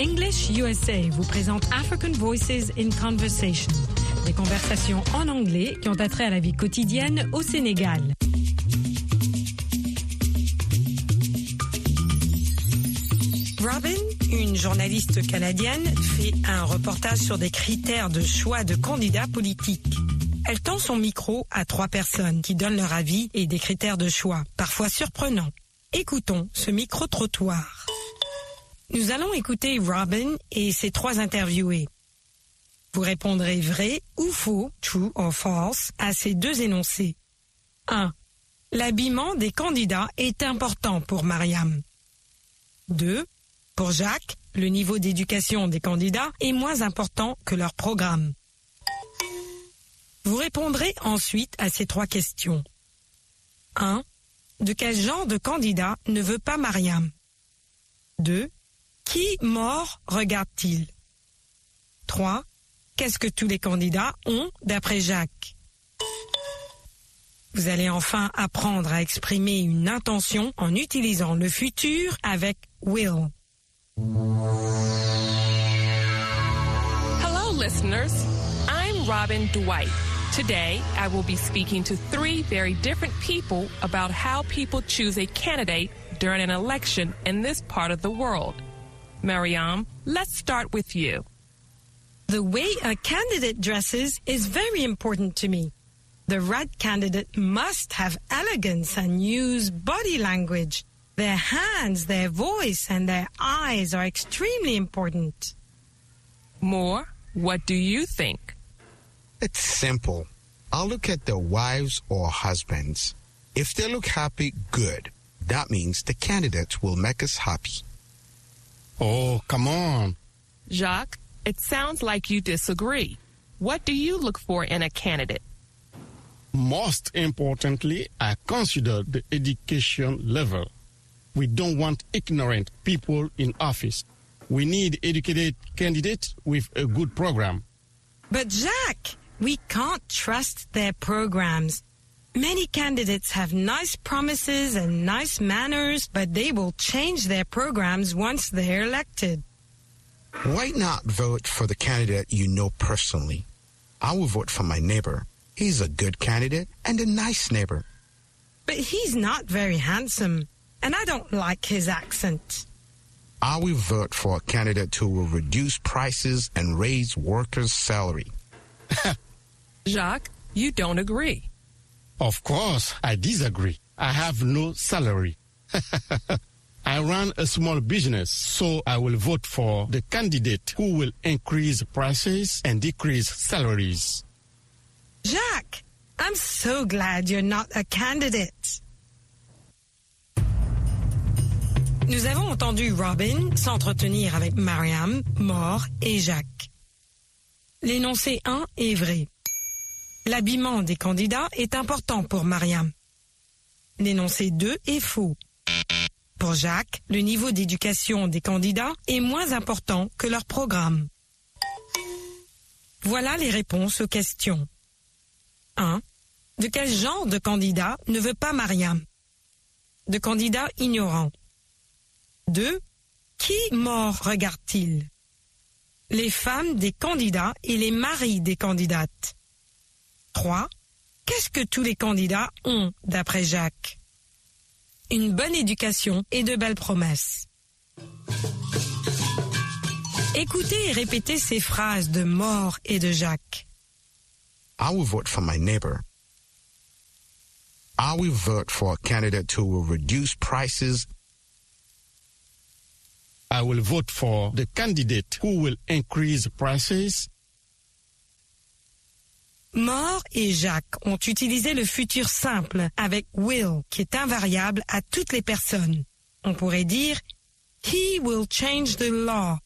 English USA vous présente African Voices in Conversation, des conversations en anglais qui ont attrait à la vie quotidienne au Sénégal. Robin, une journaliste canadienne, fait un reportage sur des critères de choix de candidats politiques. Elle tend son micro à trois personnes qui donnent leur avis et des critères de choix, parfois surprenants. Écoutons ce micro-trottoir. Nous allons écouter Robin et ses trois interviewés. Vous répondrez vrai ou faux, true or false, à ces deux énoncés. 1. L'habillement des candidats est important pour Mariam. 2. Pour Jacques, le niveau d'éducation des candidats est moins important que leur programme. Vous répondrez ensuite à ces trois questions. 1. De quel genre de candidat ne veut pas Mariam? 2. Qui mort regarde-t-il? 3. Qu'est-ce que tous les candidats ont d'après Jacques? Vous allez enfin apprendre à exprimer une intention en utilisant le futur avec will. Hello, listeners. I'm Robin Dwight. Today, I will be speaking to three very different people about how people choose a candidate during an election in this part of the world. Mariam, let's start with you. The way a candidate dresses is very important to me. The right candidate must have elegance and use body language. Their hands, their voice, and their eyes are extremely important. More, what do you think? It's simple. I'll look at their wives or husbands. If they look happy, good. That means the candidate will make us happy. Oh, come on. Jacques, it sounds like you disagree. What do you look for in a candidate? Most importantly, I consider the education level. We don't want ignorant people in office. We need educated candidates with a good program. But Jacques, we can't trust their programs. Many candidates have nice promises and nice manners, but they will change their programs once they're elected. Why not vote for the candidate you know personally? I will vote for my neighbor. He's a good candidate and a nice neighbor. But he's not very handsome, and I don't like his accent. I will vote for a candidate who will reduce prices and raise workers' salary. Jacques, you don't agree. Of course, I disagree. I have no salary. I run a small business, so I will vote for the candidate who will increase prices and decrease salaries. Jacques, I'm so glad you're not a candidate. Nous avons entendu Robin s'entretenir avec Mariam, Mort et Jacques. L'énoncé 1 est vrai. L'habillement des candidats est important pour Mariam. L'énoncé 2 est faux. Pour Jacques, le niveau d'éducation des candidats est moins important que leur programme. Voilà les réponses aux questions. 1. De quel genre de candidat ne veut pas Mariam? De candidat ignorant. 2. Qui mort regarde-t-il? Les femmes des candidats et les maris des candidates. 3. Qu'est-ce que tous les candidats ont d'après Jacques? Une bonne éducation et de belles promesses. Écoutez et répétez ces phrases de Mort et de Jacques. I will vote for my neighbor. I will vote for a candidate who will reduce prices. I will vote for the candidate who will increase prices. Mort et Jacques ont utilisé le futur simple avec will, qui est invariable à toutes les personnes. On pourrait dire He will change the law.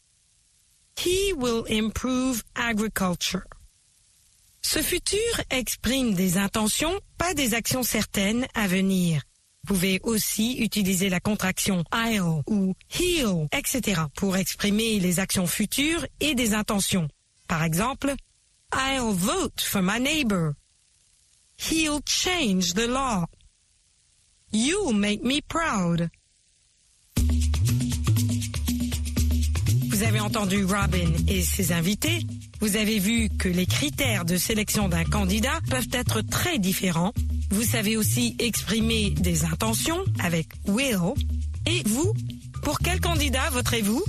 He will improve agriculture. Ce futur exprime des intentions, pas des actions certaines à venir. Vous pouvez aussi utiliser la contraction I'll ou he'll, etc. pour exprimer les actions futures et des intentions. Par exemple, I'll vote for my neighbor. He'll change the law. You make me proud. Vous avez entendu Robin et ses invités. Vous avez vu que les critères de sélection d'un candidat peuvent être très différents. Vous savez aussi exprimer des intentions avec will. Et vous, pour quel candidat voterez-vous?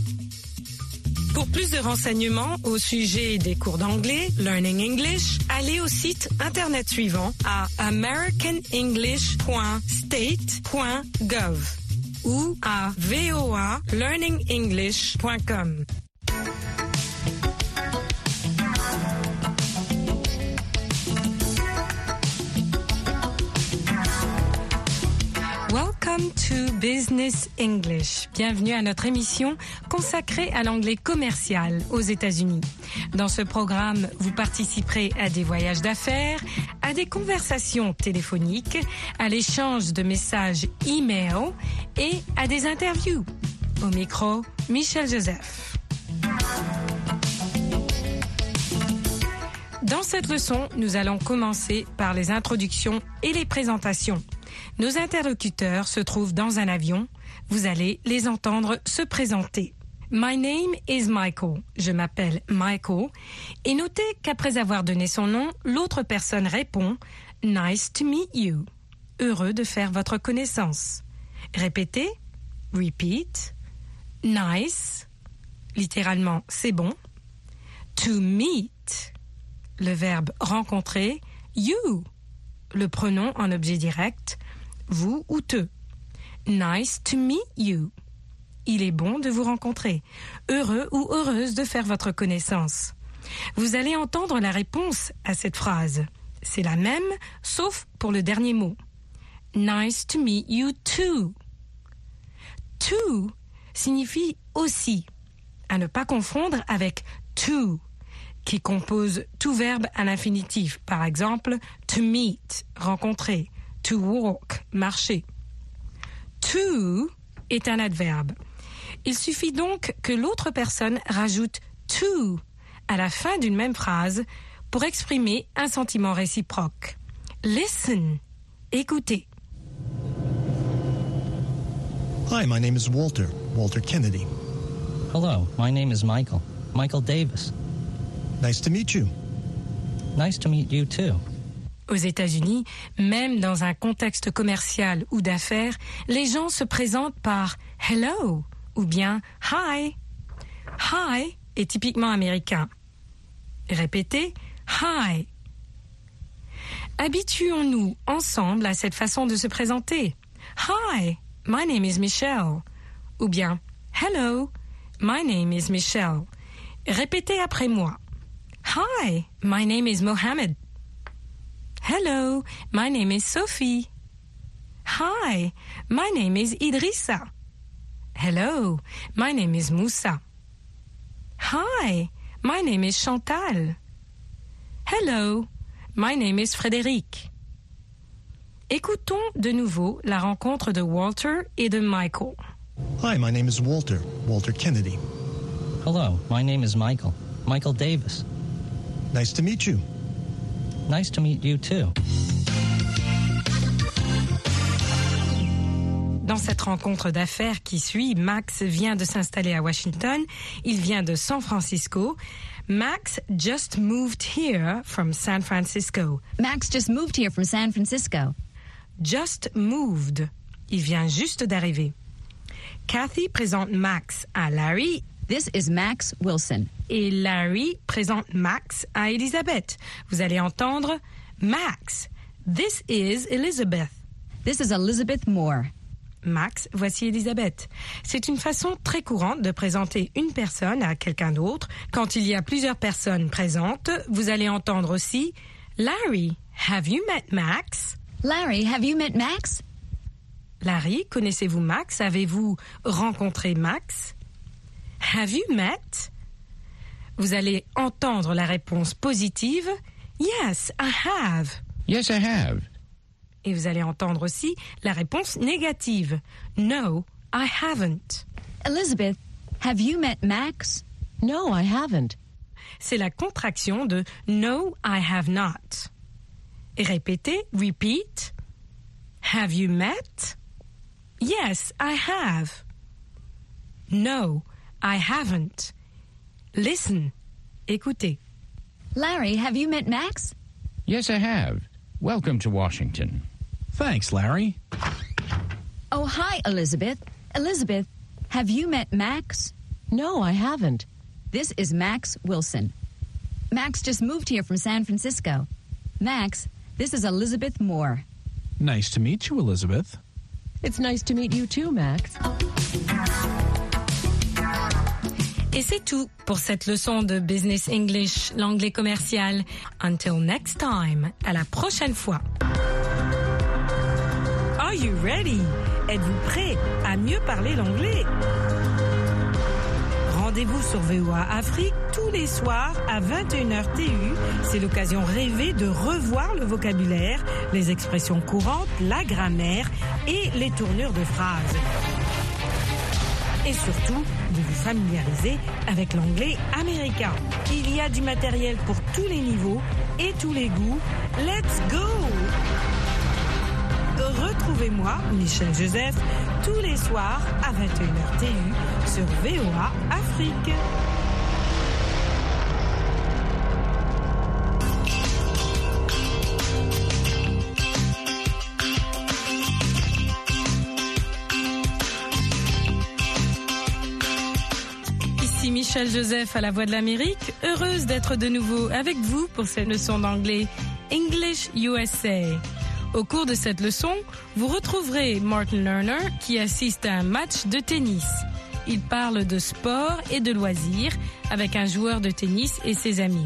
Pour plus de renseignements au sujet des cours d'anglais, Learning English, allez au site internet suivant à americanenglish.state.gov ou à voalearningenglish.com. Business English. Bienvenue à notre émission consacrée à l'anglais commercial aux États-Unis. Dans ce programme, vous participerez à des voyages d'affaires, à des conversations téléphoniques, à l'échange de messages e-mail et à des interviews. Au micro, Michel Joseph. Dans cette leçon, nous allons commencer par les introductions et les présentations. Nos interlocuteurs se trouvent dans un avion. Vous allez les entendre se présenter. My name is Michael. Je m'appelle Michael. Et notez qu'après avoir donné son nom, l'autre personne répond Nice to meet you. Heureux de faire votre connaissance. Répétez. Repeat. Nice. Littéralement, c'est bon. To meet. Le verbe rencontrer. You. Le pronom en objet direct vous ou te. Nice to meet you. Il est bon de vous rencontrer. Heureux ou heureuse de faire votre connaissance. Vous allez entendre la réponse à cette phrase. C'est la même, sauf pour le dernier mot. Nice to meet you too. To signifie aussi, à ne pas confondre avec to, qui compose tout verbe à l'infinitif. Par exemple, to meet, rencontrer, to walk, marcher. To est un adverbe. Il suffit donc que l'autre personne rajoute to à la fin d'une même phrase pour exprimer un sentiment réciproque. Listen, écoutez. Hi, my name is Walter, Walter Kennedy. Hello, my name is Michael, Michael Davis. Nice to meet you. Nice to meet you too. Aux États-Unis, même dans un contexte commercial ou d'affaires, les gens se présentent par hello ou bien hi. Hi est typiquement américain. Répétez hi. Habituons-nous ensemble à cette façon de se présenter. Hi, my name is Michelle. Ou bien Hello, my name is Michelle. Répétez après moi. Hi, my name is Mohammed. Hello, my name is Sophie. Hi, my name is Idrissa. Hello, my name is Moussa. Hi, my name is Chantal. Hello, my name is Frédéric. Écoutons de nouveau la rencontre de Walter et de Michael. Hi, my name is Walter, Walter Kennedy. Hello, my name is Michael, Michael Davis. Nice to meet you. Nice to meet you too. Dans cette rencontre d'affaires qui suit, Max vient de s'installer à Washington. Il vient de San Francisco. Max just moved here from San Francisco. Max just moved here from San Francisco. Just moved. Il vient juste d'arriver. Kathy présente Max à Larry This is Max Wilson. Et Larry présente Max à Elizabeth. Vous allez entendre Max. This is Elizabeth. This is Elizabeth Moore. Max, voici Elisabeth. C'est une façon très courante de présenter une personne à quelqu'un d'autre. Quand il y a plusieurs personnes présentes, vous allez entendre aussi Larry, have you met Max? Larry, have you met Max? Larry, connaissez-vous Max? Avez-vous rencontré Max? Have you met? Vous allez entendre la réponse positive Yes, I have. Yes, I have. Et vous allez entendre aussi la réponse négative No, I haven't. Elizabeth, have you met Max? No, I haven't. C'est la contraction de No, I have not. Et répétez, repeat. Have you met? Yes, I have. No, I haven't. Listen. Écoutez. Larry, have you met Max? Yes, I have. Welcome to Washington. Thanks, Larry. Oh, hi, Elizabeth. Elizabeth, have you met Max? No, I haven't. This is Max Wilson. Max just moved here from San Francisco. Max, this is Elizabeth Moore. Nice to meet you, Elizabeth. It's nice to meet you too, Max. Et c'est tout pour cette leçon de Business English, l'anglais commercial. Until next time, à la prochaine fois. Are you ready? Êtes-vous prêt à mieux parler l'anglais? Rendez-vous sur VOA Afrique tous les soirs à 21h TU. C'est l'occasion rêvée de revoir le vocabulaire, les expressions courantes, la grammaire et les tournures de phrases. Et surtout, de vous familiariser avec l'anglais américain. Il y a du matériel pour tous les niveaux et tous les goûts. Let's go! Retrouvez-moi, Michel Joseph, tous les soirs à 21h TU sur VOA Afrique. Michel Joseph à la Voix de l'Amérique, heureuse d'être de nouveau avec vous pour cette leçon d'anglais English USA. Au cours de cette leçon, vous retrouverez Martin Lerner qui assiste à un match de tennis. Il parle de sport et de loisirs avec un joueur de tennis et ses amis.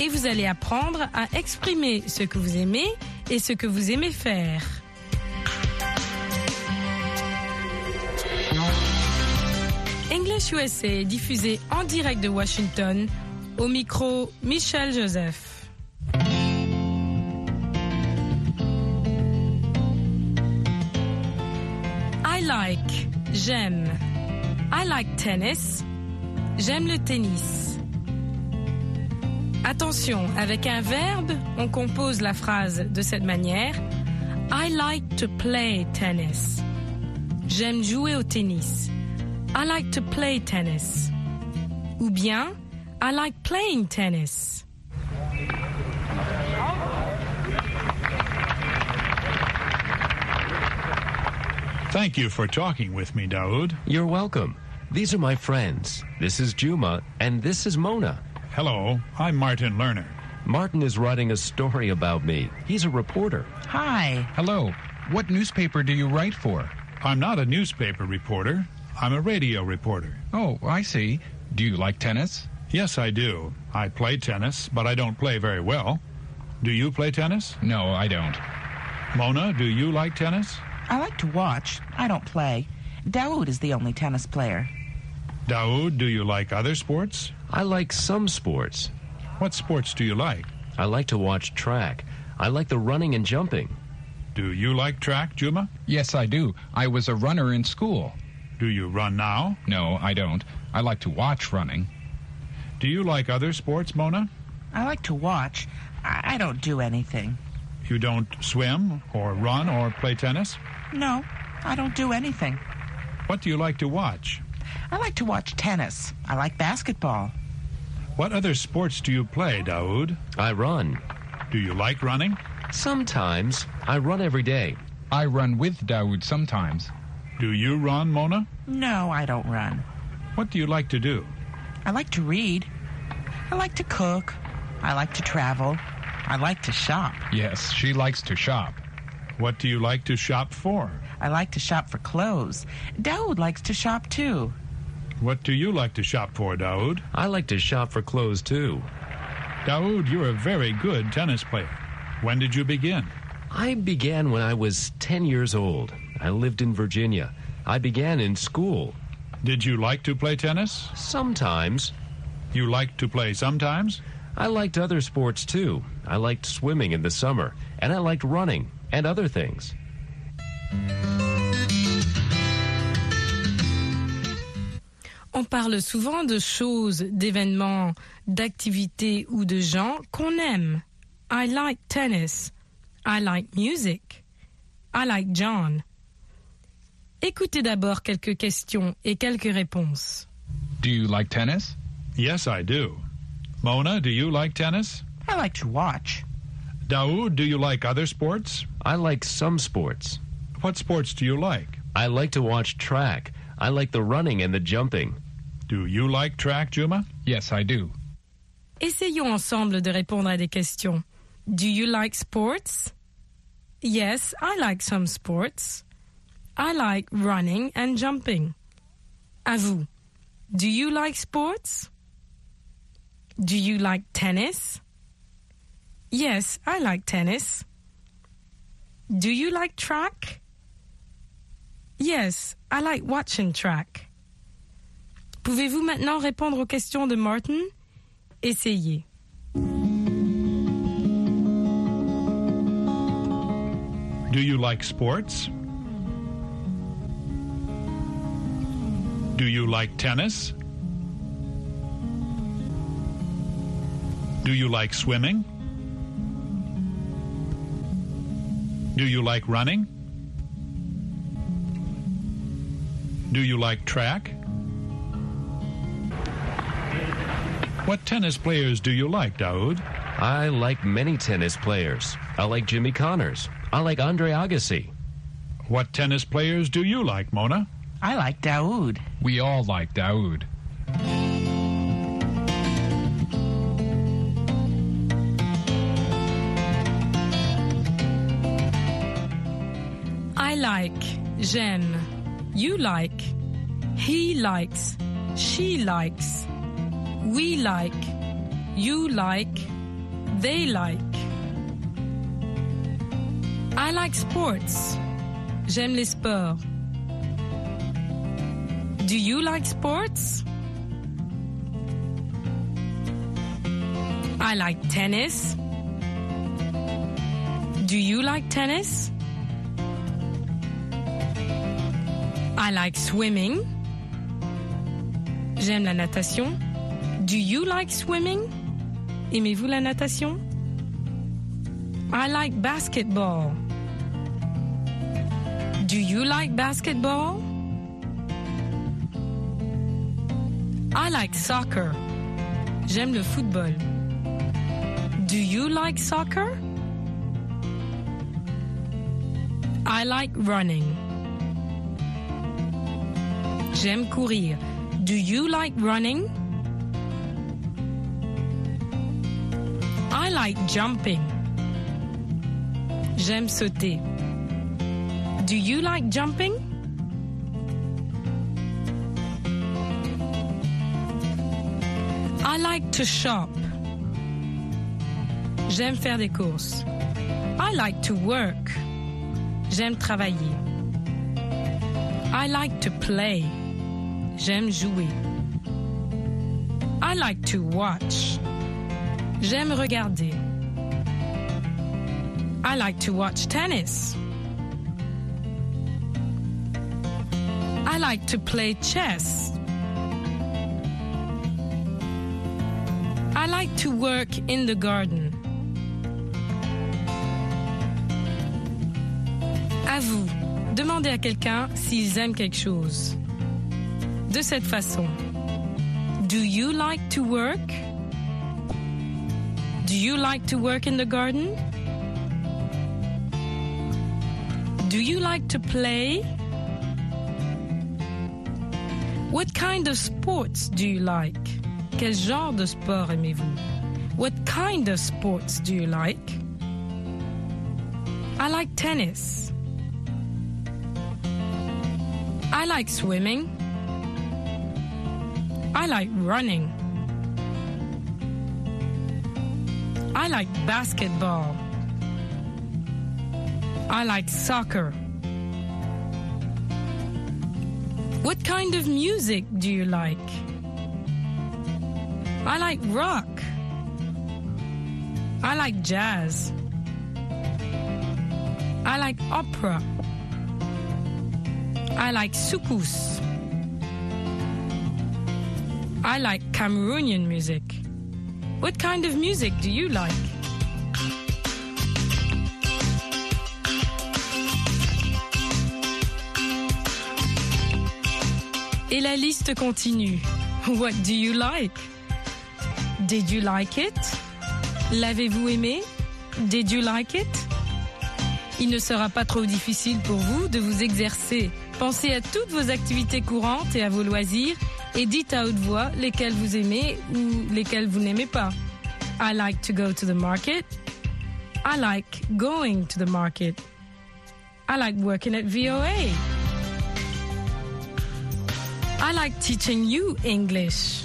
Et vous allez apprendre à exprimer ce que vous aimez et ce que vous aimez faire. English USA diffusé en direct de Washington. Au micro, Michel Joseph. I like, j'aime. I like tennis. J'aime le tennis. Attention, avec un verbe, on compose la phrase de cette manière. I like to play tennis. J'aime jouer au tennis. I like to play tennis. Ou bien, I like playing tennis. Thank you for talking with me, Daoud. You're welcome. These are my friends. This is Juma, and this is Mona. Hello, I'm Martin Lerner. Martin is writing a story about me. He's a reporter. Hi. Hello. What newspaper do you write for? I'm not a newspaper reporter. I'm a radio reporter. Oh, I see. Do you like tennis? Yes, I do. I play tennis, but I don't play very well. Do you play tennis? No, I don't. Mona, do you like tennis? I like to watch. I don't play. Daoud is the only tennis player. Daoud, do you like other sports? I like some sports. What sports do you like? I like to watch track. I like the running and jumping. Do you like track, Juma? Yes, I do. I was a runner in school. Do you run now? No, I don't. I like to watch running. Do you like other sports, Mona? I like to watch. I, I don't do anything. You don't swim or run or play tennis? No, I don't do anything. What do you like to watch? I like to watch tennis. I like basketball. What other sports do you play, Daoud? I run. Do you like running? Sometimes. I run every day. I run with Daoud sometimes. Do you run, Mona? No, I don't run. What do you like to do? I like to read. I like to cook. I like to travel. I like to shop. Yes, she likes to shop. What do you like to shop for? I like to shop for clothes. Daoud likes to shop too. What do you like to shop for, Daoud? I like to shop for clothes too. Daoud, you're a very good tennis player. When did you begin? I began when I was 10 years old. I lived in Virginia. I began in school. Did you like to play tennis? Sometimes. You liked to play sometimes? I liked other sports too. I liked swimming in the summer, and I liked running and other things. On parle souvent de choses, d'événements, d'activités ou de gens qu'on aime. I like tennis. I like music. I like John. Écoutez d'abord quelques questions et quelques réponses. Do you like tennis? Yes, I do. Mona, do you like tennis? I like to watch. Daoud, do you like other sports? I like some sports. What sports do you like? I like to watch track. I like the running and the jumping. Do you like track, Juma? Yes, I do. Essayons ensemble de répondre à des questions. Do you like sports? Yes, I like some sports. I like running and jumping. À vous. Do you like sports? Do you like tennis? Yes, I like tennis. Do you like track? Yes, I like watching track. Pouvez-vous maintenant répondre aux questions de Martin? Essayez. Do you like sports? Do you like tennis? Do you like swimming? Do you like running? Do you like track? What tennis players do you like, Daoud? I like many tennis players. I like Jimmy Connors. I like Andre Agassi. What tennis players do you like, Mona? I like Daoud. We all like Daoud. I like, j'aime, you like, he likes, she likes, we like, you like, they like. I like sports. J'aime les sports. Do you like sports? I like tennis. Do you like tennis? I like swimming. J'aime la natation. Do you like swimming? Aimez-vous la natation? I like basketball. Do you like basketball? I like soccer. J'aime le football. Do you like soccer? I like running. J'aime courir. Do you like running? I like jumping. J'aime sauter. Do you like jumping? I like to shop. J'aime faire des courses. I like to work. J'aime travailler. I like to play. J'aime jouer. I like to watch. J'aime regarder. I like to watch tennis. I like to play chess. Like to work in the garden. À vous, demandez à quelqu'un s'ils aiment quelque chose. De cette façon. Do you like to work? Do you like to work in the garden? Do you like to play? What kind of sports do you like? Quel genre de sport aimez-vous? What kind of sports do you like? I like tennis. I like swimming. I like running. I like basketball. I like soccer. What kind of music do you like? I like rock. I like jazz. I like opera. I like soukous. I like Cameroonian music. What kind of music do you like? Et la liste continue. What do you like? Did you like it? L'avez-vous aimé? Did you like it? Il ne sera pas trop difficile pour vous de vous exercer. Pensez à toutes vos activités courantes et à vos loisirs et dites à haute voix lesquelles vous aimez ou lesquelles vous n'aimez pas. I like to go to the market. I like going to the market. I like working at VOA. I like teaching you English.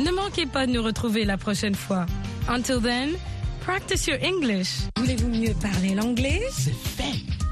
Ne manquez pas de nous retrouver la prochaine fois. Until then, practice your English. Voulez-vous mieux parler l'anglais? C'est fait.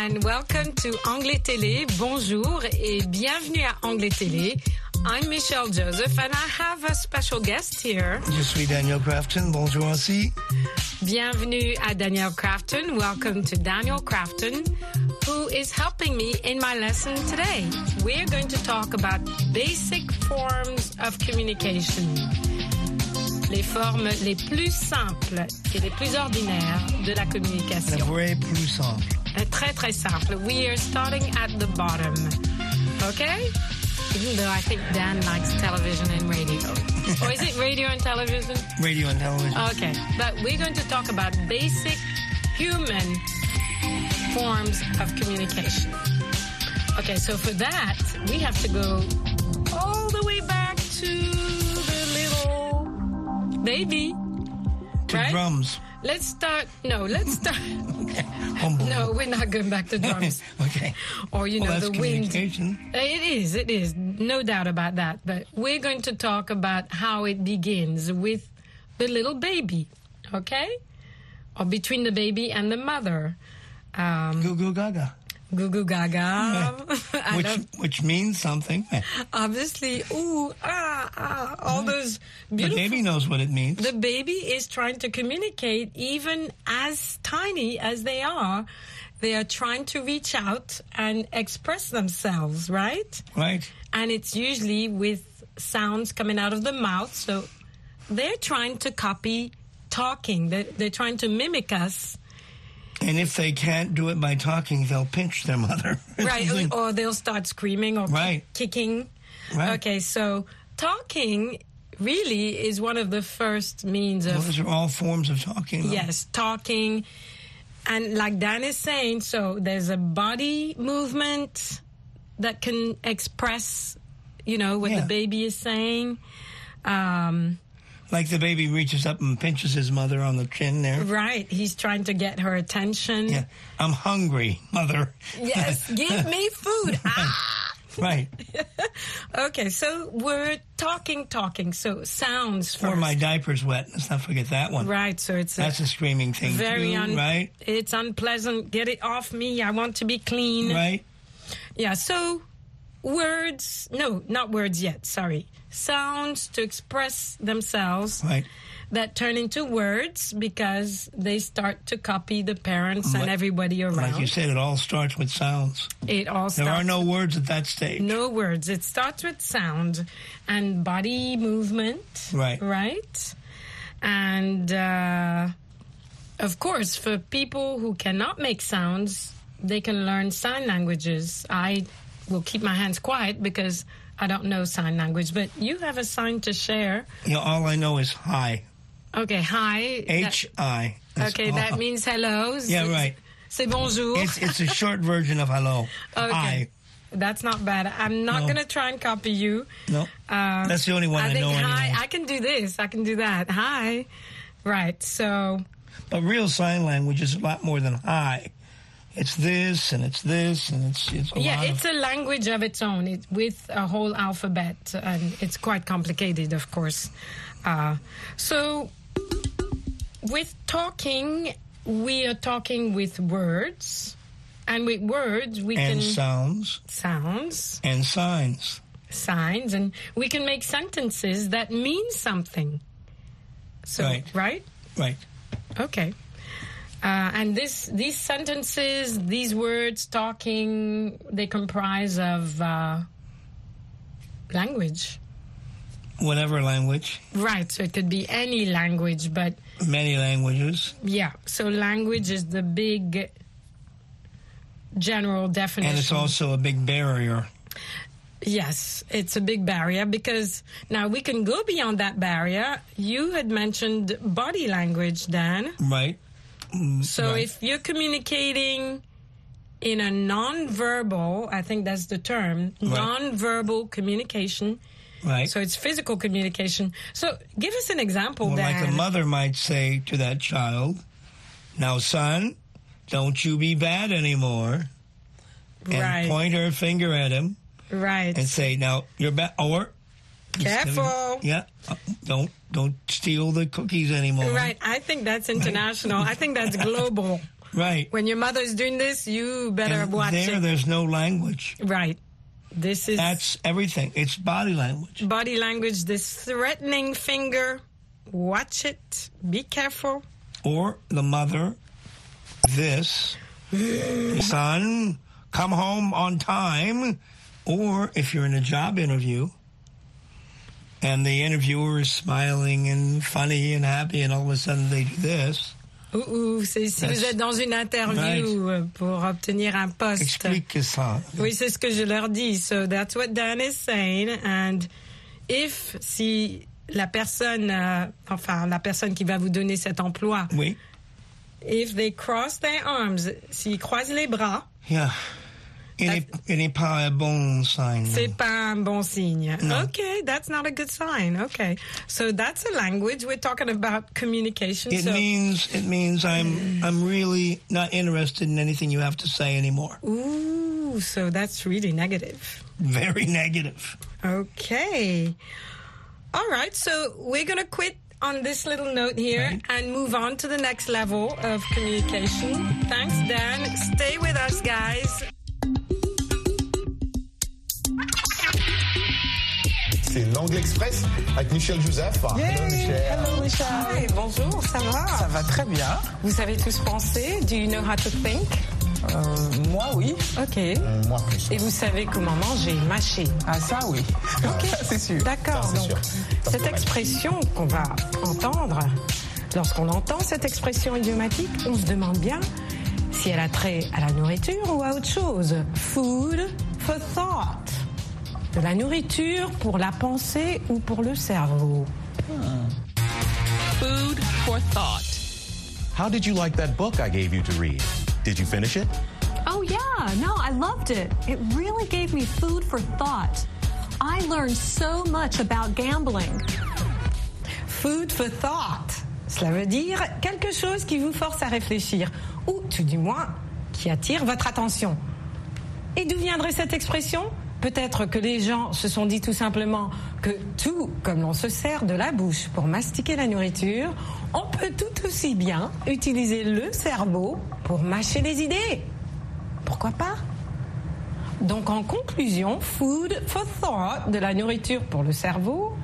And welcome to Anglais Télé. Bonjour et bienvenue à Anglais Télé. I'm Michelle Joseph and I have a special guest here. Je suis Daniel Crafton. Bonjour aussi. Bienvenue à Daniel Crafton. Welcome to Daniel Crafton, who is helping me in my lesson today. We're going to talk about basic forms of communication. Les formes les plus simples et les plus ordinaires de la communication. La vraie plus simple. Très très simple. We are starting at the bottom. Okay? Even though I think Dan likes television and radio. or is it radio and television? Radio and television. Okay. But we're going to talk about basic human forms of communication. Okay, so for that, we have to go all the way back to the little baby. To right? drums. Let's start. No, let's start. No, we're not going back to drums. okay. Or, you Well, know, the wind. It is, it is. No doubt about that. But we're going to talk about how it begins with the little baby, okay? Or between the baby and the mother. Um, Goo goo gaga. Goo goo gaga. I Which which means something. obviously, ooh, ah, ah, all those The baby knows what it means. The baby is trying to communicate, even as tiny as they are. They are trying to reach out and express themselves, right? Right. And it's usually with sounds coming out of the mouth. So they're trying to copy talking. They're, they're trying to mimic us, And if they can't do it by talking, they'll pinch their mother. right? or they'll start screaming or Right. kicking. Right. Okay, so talking really is one of the first means of Those are all forms of talking. though. Yes, talking. And like Dan is saying, so there's a body movement that can express, you know, what Yeah. the baby is saying. Um, Like the baby reaches up and pinches his mother on the chin there. right. He's trying to get her attention. Yeah. I'm hungry, mother. Yes, give me food. ah! Right. Okay, so we're talking, talking. So sounds Or my diaper's wet. Let's not forget that one. Right, so it's a That's a screaming thing very too, un- right? It's unpleasant. Get it off me. I want to be clean. Right. Yeah, so words, no, not words yet, sorry. Sounds to express themselves Right. That turn into words because they start to copy the parents and everybody around. Like you said, it all starts with sounds. it all starts There are no words at that stage. no words. It starts with sound and body movement. Right. Right. And uh, of course, for people who cannot make sounds, they can learn sign languages. I will keep my hands quiet because I don't know sign language, but you have a sign to share. You know, all I know is hi. Okay, hi. H I. Okay, that means hello. Yeah, right. C'est bonjour. It's it's a short version of hello. Okay. Hi. That's not bad. I'm not No. going to try and copy you. No. Uh, That's the only one I think know hi. anyway. I can do this. I can do that. Hi. Right. So But real sign language is a lot more than hi. It's this and it's this and it's it's a yeah, it's a language of its own. It, with a whole alphabet, and it's quite complicated, of course. Uh, so with talking, we are talking with words, And with words, we and can sounds sounds and signs. signs, and we can make sentences that mean something. So, Right. right? Right. Okay. Uh, and this, these sentences, these words, talking, they comprise of uh, language. Whatever language, Right. So it could be any language, but many languages, yeah. So language is the big general definition. and it's also a big barrier. Yes, it's a big barrier because now we can go beyond that barrier. You had mentioned body language, Dan. Right. Mm, So right. if you're communicating in a non-verbal, I think that's the term, Right. non-verbal communication. Right. So it's physical communication. So give us an example, Well, like a mother might say to that child, "Now, son, don't you be bad anymore," and Right. point her finger at him right. and say, "Now you're bad," or Careful. yeah, uh, don't don't steal the cookies anymore. Right. I think that's international. I think that's global. Right. When your mother's doing this, you better And watch there, it. there's no language. Right. This is That's everything. It's body language. body language, this threatening finger. Watch it. Be careful. Or the mother, this, son, come home on time. Or if you're in a job interview and the interviewer is smiling and funny and happy, and all of a sudden they do this, C'est si vous êtes dans une interview euh, pour obtenir un poste. explique ça. Oui, c'est ce que je leur dis. So that's what Dan is saying. And if si la personne, euh, enfin la personne qui va vous donner cet emploi, Oui. if they cross their arms, s'ils croisent les bras, Yeah. Il n'est- il n'est pas un bon signe. c'est pas un bon signe. No. Okay, that's not a good sign. Okay, so that's a language. We're talking about communication. It so means it means I'm I'm really not interested in anything you have to say anymore. Ooh, so that's really negative. Very negative. Okay. All right. So we're going to quit on this little note here and move on to the next level of communication. Thanks, Dan. Stay with us, guys. C'est l'Angle Express avec Michel Joseph. Hello, Michel. Hello, Michel. Hi, bonjour, ça va? Ça va très bien. Vous savez tous penser? Do you know how to think? Euh, moi, oui. OK. moi plus. Et vous savez comment manger, mâcher? Ah, ça, oui. OK. c'est sûr. D'accord. Donc, sûr. cette expression qu'on va entendre, lorsqu'on entend cette expression idiomatique, on se demande bien si elle a trait à la nourriture ou à autre chose. Food for thought. De la nourriture pour la pensée ou pour le cerveau. Food for thought. How did you like that book I gave you to read? Did you finish it? Oh, yeah. No, I loved it. It really gave me food for thought. I learned so much about gambling. Food for thought. Cela veut dire quelque chose qui vous force à réfléchir, ou tout du moins qui attire votre attention. Et d'où viendrait cette expression? Peut-être que les gens se sont dit tout simplement que tout comme l'on se sert de la bouche pour mastiquer la nourriture, on peut tout aussi bien utiliser le cerveau pour mâcher les idées. Pourquoi pas? Donc en conclusion, food for thought, de la nourriture pour le cerveau,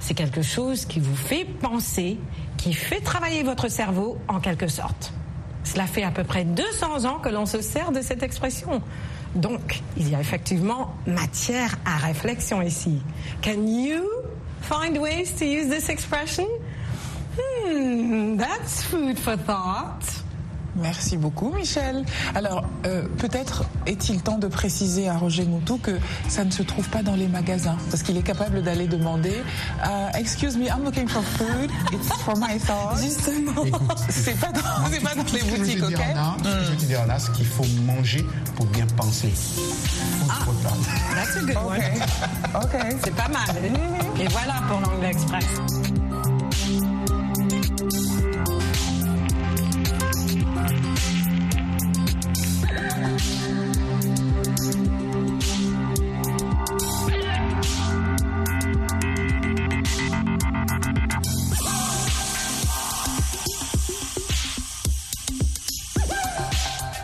c'est quelque chose qui vous fait penser, qui fait travailler votre cerveau en quelque sorte. Cela fait à peu près 200 ans que l'on se sert de cette expression. Donc, il y a effectivement matière à réflexion ici. Can you find ways to use this expression? Hmm, that's food for thought. Merci beaucoup, Michel. Alors, euh, peut-être est-il temps de préciser à Roger Moutou que ça ne se trouve pas dans les magasins, parce qu'il est capable d'aller demander euh, Excuse me, I'm looking for food. It's for my thoughts. Justement. C'est pas dans, c'est pas dans les Ce boutiques, ok? Ce que je te dire là, c'est qu'il faut manger pour bien penser. Thought. That's a good one. Ok. C'est pas mal. Et voilà pour l'anglais express.